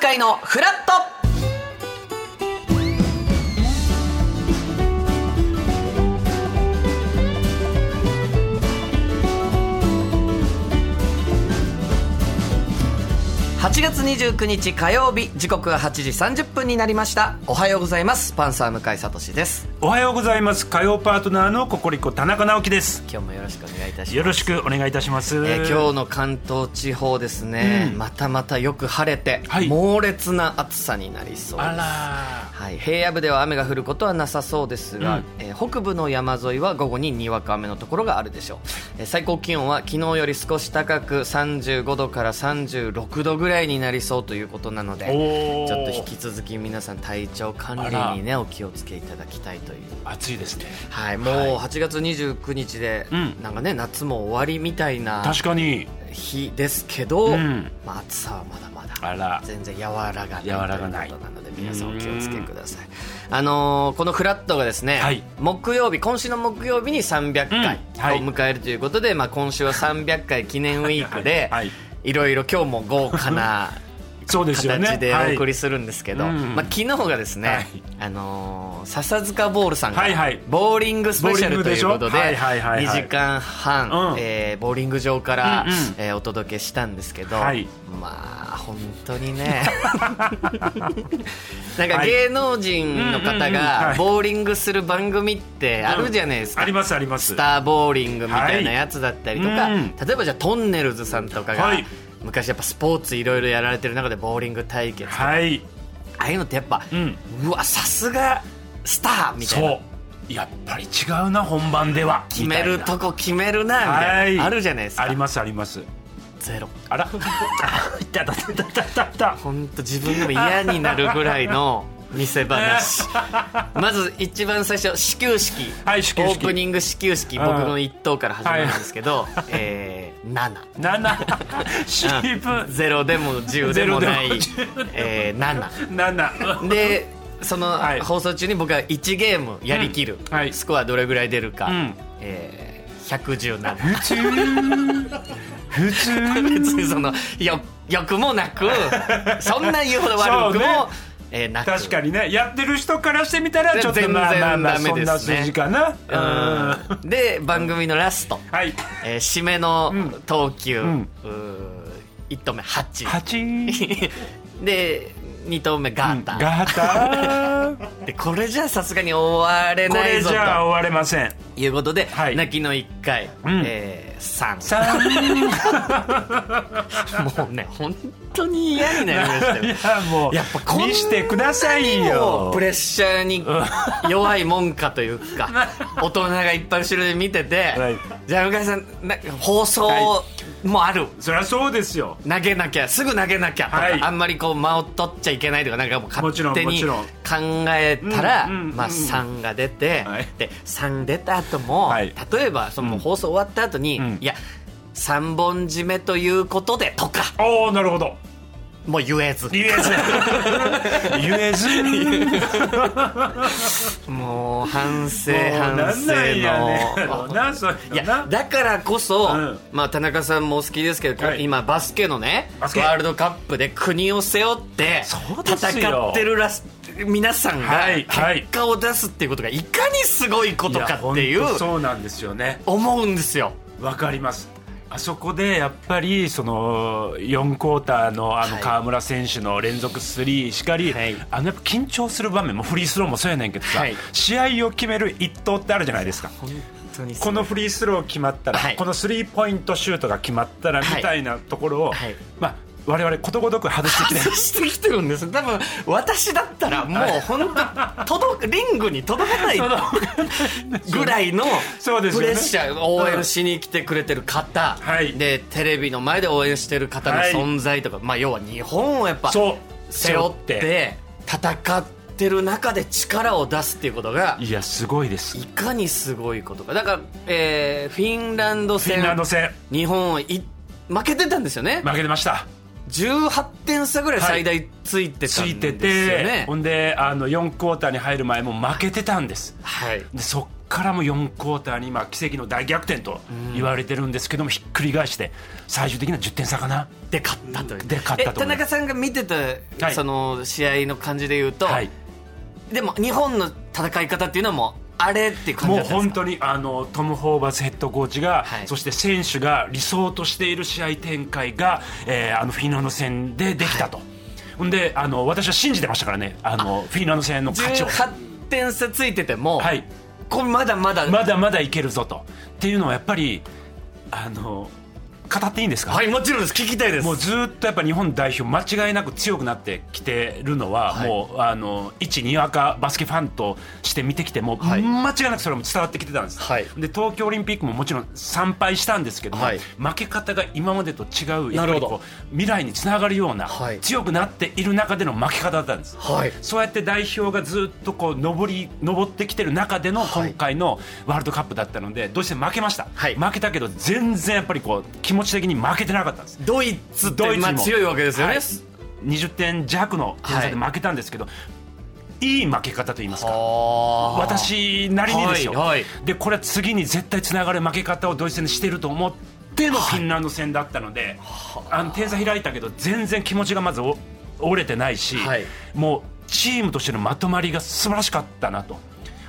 回のフラット。8月29日火曜日時刻は8時30分になりました。おはようございます。パンサー向井聡です。おはようございます。火曜パートナーのココリコ田中直樹です。今日もよろしくお願いいたします。よろしくお願いいたします、えー今日の関東地方ですね、うん。またまたよく晴れて、はい。猛烈な暑さになりそうですはい、平野部では雨が降ることはなさそうですが、うん。えー北部の山沿いは午後ににわか雨のところがあるでしょう、えー最高気温は昨日より少し高く35度から36度ぐらいになりそうということなのでちょっと引き続き皆さん体調管理にねお気をつけいただきたいという。暑いですね。はい、もう8月29日で、うん。なんかね夏も終わりみたいな。確かに日ですけど、うん。まあ、暑さはまだまだ全然和らがない和らがない。ということなので皆さんお気をつけください。あのーこのフラットがですね、はい。木曜日今週の木曜日に300回うん。はい。を迎えるということで、まあ、今週は300回記念ウィークで、はい。はい。いろいろ今日も豪華な形ではい。お送りするんですけど、うん。まあ、昨日がですね、はい。あのー笹塚ボールさんがはいはい。ボーリングスペシャルということでボーリングでしょ？はいはいはいはい。2時間半、うん。えーボーリング場から、うんうん。えーお届けしたんですけど、はい。まあ本当にね。なんか芸能人の方うんうんうん。がはい。ボーリングする番組ってあるじゃないですか、ありますあります。スターボーリングみたいなやつだったりとか、はい。うん。例えばじゃあトンネルズさんとかが、はい昔やっぱスポーツいろいろやられてる中でボーリング対決はい。ああいうのってやっぱ、うん。うわさすがスターみたいな。そう。やっぱり違うな本番では。決めるとこ決めるなみたはい。いなあるじゃないですか。ありますあります。ゼロ。あら。いたたたたたた。本当自分でも嫌になるぐらいの 見せ話。まず一番最初始球式,、はい始球式。オープニング始球式うん僕の一投から始まるんですけど、えー、7 7渋ゼロでも10でもない。ゼロでも10えー、7 7でそのはい。放送中に僕は1ゲームやりきる、うん。はい。スコアどれぐらい出るか、うん。えー、117普通。普通。別にそのよよくもなくそんな言うほど悪くも、えー確かにね。やってる人からしてみたらちょっと全然まあまあまあそんなですね数字かな。うん。うん。で番組のラスト、はい。えー締めのん。投球、ん。う1投目8 8 で2投目ガーター、ガタでこれじゃさすがに終われこれないぞじゃあ終われません。ということで、はい。泣きの1回、ん。えー、3 3 もうね本当に嫌になりましたよ。いやもうやっぱこんなに見してくださいよ。プレッシャーに弱いもんかというか 大人がいっぱい後ろで見てて、はい。じゃあ向井さんな放送はもある、そりゃそうですよ。投げなきゃすぐ投げなきゃとか、はい。あんまりこう間を取っちゃいけないとかなんかもう勝手にんもちろん考えたら、うんうんうんまあ、3が出て、はい。で3出た後も、はい。例えばその放送終わった後に、うん。いや3本締めということでとか。おおなるほどもう言えず。言えず。言えずもう反省反省の。いやなだからこそ、うん。まあ、田中さんもお好きですけど、はい。今バスケのねワールドカップで国を背負って戦ってるらす皆さんが結果を出すっていうことがいかにすごいことかっていうそうなんですよね。思うんですよ。わかりますあそこでやっぱりその4クォーターのあのはい。河村選手の連続スリーしかり、はい。あのやっぱ緊張する場面もフリースローもそうやねんけどさ、はい。試合を決める一投ってあるじゃないですか。このフリースロー決まったら、はい。このスリーポイントシュートが決まったらみはい。たいなところを、はい。まあ我々ことごとく外してきて。外してきてるんです。多分私だったらもう本当届くリングに届かないぐらいのそうですよね。プレッシャー応援しに来てくれてる方、はい。でテレビの前で応援してる方のはい。存在とか、まあ要は日本をやっぱ背負って戦ってる中で力を出すっていうことがいやすごいです。いかにすごいことか。だから、えーフィンランドフィンランド戦。戦日本はい負けてたんですよね。負けてました18点差ぐらい最大ついてたんついてですよね、てほんであの4クォーターに入る前も負けてたんです。はい。でそっからも4クォーターに今奇跡の大逆転と言われてるんですけども、ひっくり返して最終的には10点差かな。で勝ったという。で勝ったとえ田中さんが見てた、はい。その試合の感じで言うと、はい。でも日本の戦い方っていうのはもうあれって感じもう本当にあのトム・ホーバスヘッドコーチが、はい。そして選手が理想としている試合展開が、えーあのフィンランド戦でできたと、ほんであの私は信じてましたからね。あのフィンランド戦の勝ちを、18点差ついてても、はい、これまだまだ、まだまだいけるぞと。っていうのはやっぱりあの語っていいんですか、はいもちろんです。聞きたいです。もうずっとやっぱ日本代表間違いなく強くなってきてるのは、はい。もうあの一にわかバスケファンとして見てきても、はい。間違いなくそれも伝わってきてたんです、はい。で東京オリンピックももちろん参拝したんですけども、はい。負け方が今までと違うやなるほどっぱりこう未来につながるような、はい。強くなっている中での負け方だったんです、はい。そうやって代表がずっとこう上り上ってきてる中でのはい。今回のワールドカップだったのでどうしても負けました、はい。負けたけど全然やっぱりこう気持ち的に負けてなかったんです。ドイツってドイツにも。まあ強いわけですよね、はい。20点弱の点差で負けたんですけど、い、い負け方と言いますか。はあ。私なりにですよ、はいはい。でこれは次に絶対つながる負け方をドイツ戦でしてると思ってのフィンランド戦だったので、あの点差開いたけど全然気持ちがまずお折れてないし、はい。もうチームとしてのまとまりが素晴らしかったなと。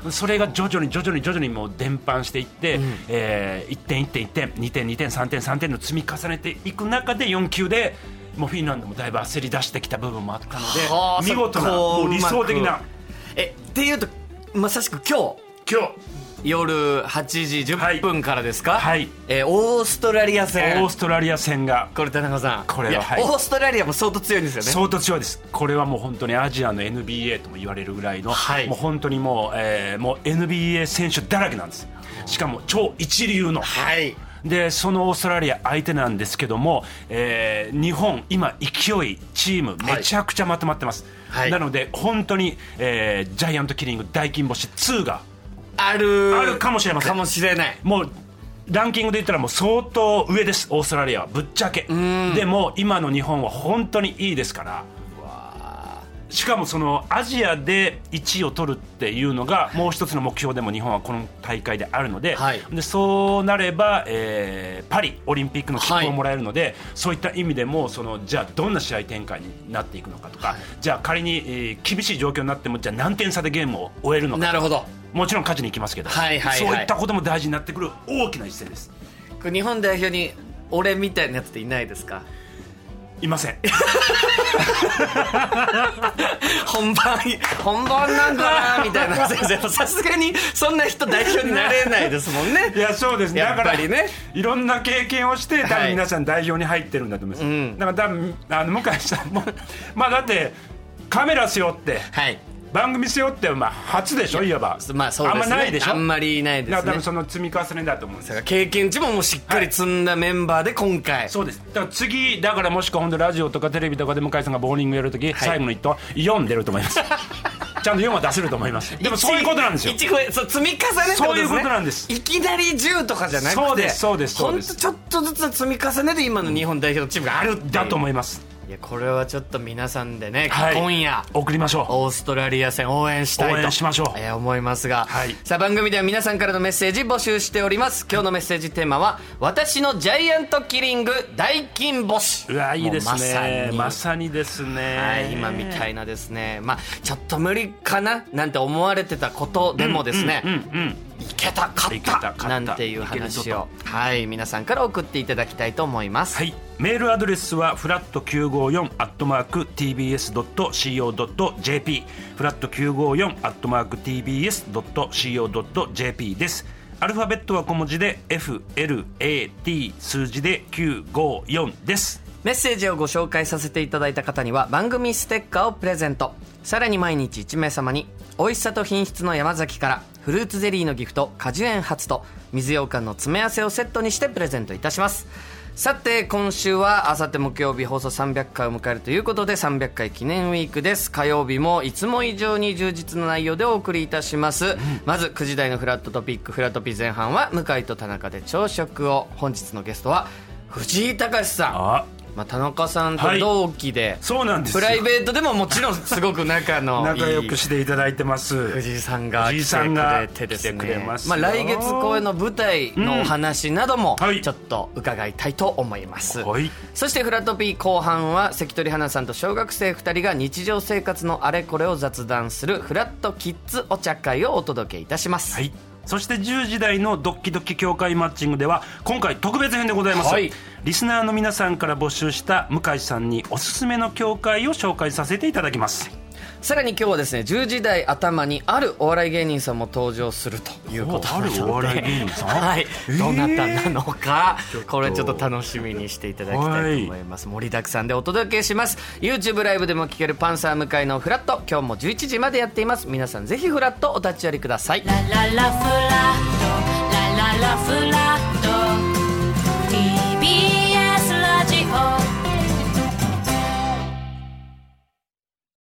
それが徐々に徐々に徐々にもう伝播していって、えー1点1点1点2点2点3点3点の積み重ねていく中で4球でもうフィンランドもだいぶ焦り出してきた部分もあったのはあで見事なもう理想的な。えっていうとまさしく今日。今日夜8時10分からですか、はい。えーオーストラリアオ戦ーストラリア戦が。これ田中さん。これははい。オーストラリアも相当強いんですよね。相当強いです。これはもう本当にアジアの NBA とも言われるぐらいの、はい。もう本当にもう,、えーもう NBA 選手だらけなんです。しかも超一流の。はい。でそのオーストラリア相手なんですけども、えー日本今勢いチームめちゃくちゃまとまってます、はい。なので本当に、えージャイアントキリング大金星2がある。あるかもしれません。かもしれない。もうランキングで言ったらもう相当上です。オーストラリアは。ぶっちゃけ。でも今の日本は本当にいいですから。しかもそのアジアで1位を取るっていうのがもう一つの目標でも日本はこの大会であるので,、はい。でそうなれば、えーパリオリンピックの切符はい。をもらえるので、そういった意味でもそのじゃあどんな試合展開になっていくのかとか、じゃあ仮に、えー厳しい状況になってもじゃあ何点差でゲームを終えるのか。なるほどもちろん勝ちに行きますけど、はいはいはい。そういったことも大事になってくる大きな一戦です。日本代表に俺みたいなやつっていないですか？いません。本番本番なんかなみたいな先生。さすがにそんな人代表になれないですもんね。いやそうです。ねだからいろんな経験をして多はい。分皆さん代表に入ってるんだと思います、うん。だから多分あの向井さんもまあだってカメラ背負ってはい番組背負ってまあ初でしょ？いわば。まあそうですね。あんまないでしょ？あんまりないですね。だから多分その積み重ねだと思うんです。経験値ももうしっかり積んだメンバーで今回、そうです。だから次だからもしくは本当ラジオとかテレビとかで向井さんがボーリングやるとき、最後の一投4出ると思います。ちゃんと4は出せると思います。でもそういうことなんですよ。一一そう積み重ねねそういうことなんです。いきなり10とかじゃなくてそうですそうですそうです。ほんとちょっとずつ積み重ねで今の日本代表のチームがあるだと思いますいやこれはちょっと皆さんでね、はい。今夜送りましょう。オーストラリア戦応援したいと応援しましょう。えー思いますが、はい。さあ番組では皆さんからのメッセージ募集しております。今日のメッセージテーマは「私のジャイアントキリング大金星」うわいいですもうまさねに。まさにですね。はい、今みたいなですね、まあ、ちょっと無理かな？なんて思われてたことでもですね、うんうんいけた勝っいけた勝ったたなんていう話を。はい皆さんから送っていただきたいと思います、はい、メールアドレスはフラット954アットマーク TBS.CO.JP フラット954アットマーク TBS.CO.JP です。アルファベットは小文字で FLAT 数字で954です。メッセージをご紹介させていただいた方には番組ステッカーをプレゼント。さらに毎日1名様に美味しさと品質の山崎からフルーツゼリーのギフト果樹園初と水羊羹の詰め合わせをセットにしてプレゼントいたします。さて今週はあさって木曜日放送300回を迎えるということで300回記念ウィークです。火曜日もいつも以上に充実の内容でお送りいたします、まず9時台のフラットトピックフラトピー前半は向井と田中で朝食を。本日のゲストは藤井隆さん。まあ、田中さんと同期で、そうなんですよ。プライベートでももちろんすごく仲のいい仲良くしていただいてます。藤井さんが来てくさんがれてですねますまあ、よ来月公演の舞台のお話などもうん。はい。ちょっと伺いたいと思います、はい。そしてフラトピー後半は関取花さんと小学生2人が日常生活のあれこれを雑談するフラットキッズお茶会をお届けいたします、はいそして10時台のドッキドキ協会マッチングでは今回特別編でございます、はい。リスナーの皆さんから募集した向井さんにおすすめの協会を紹介させていただきますさらに今日はですね10時台頭にあるお笑い芸人さんも登場するということなので。おあるお笑い芸人さん？はい、えー。どなたなのかこれちょっと楽しみにしていただきたいと思います、盛りだくさんでお届けします。YouTube ライブでも聴けるパンサー向井のフラット。今日も11時までやっています。皆さんぜひフラットお立ち寄りください。La la la flato, la la la flato.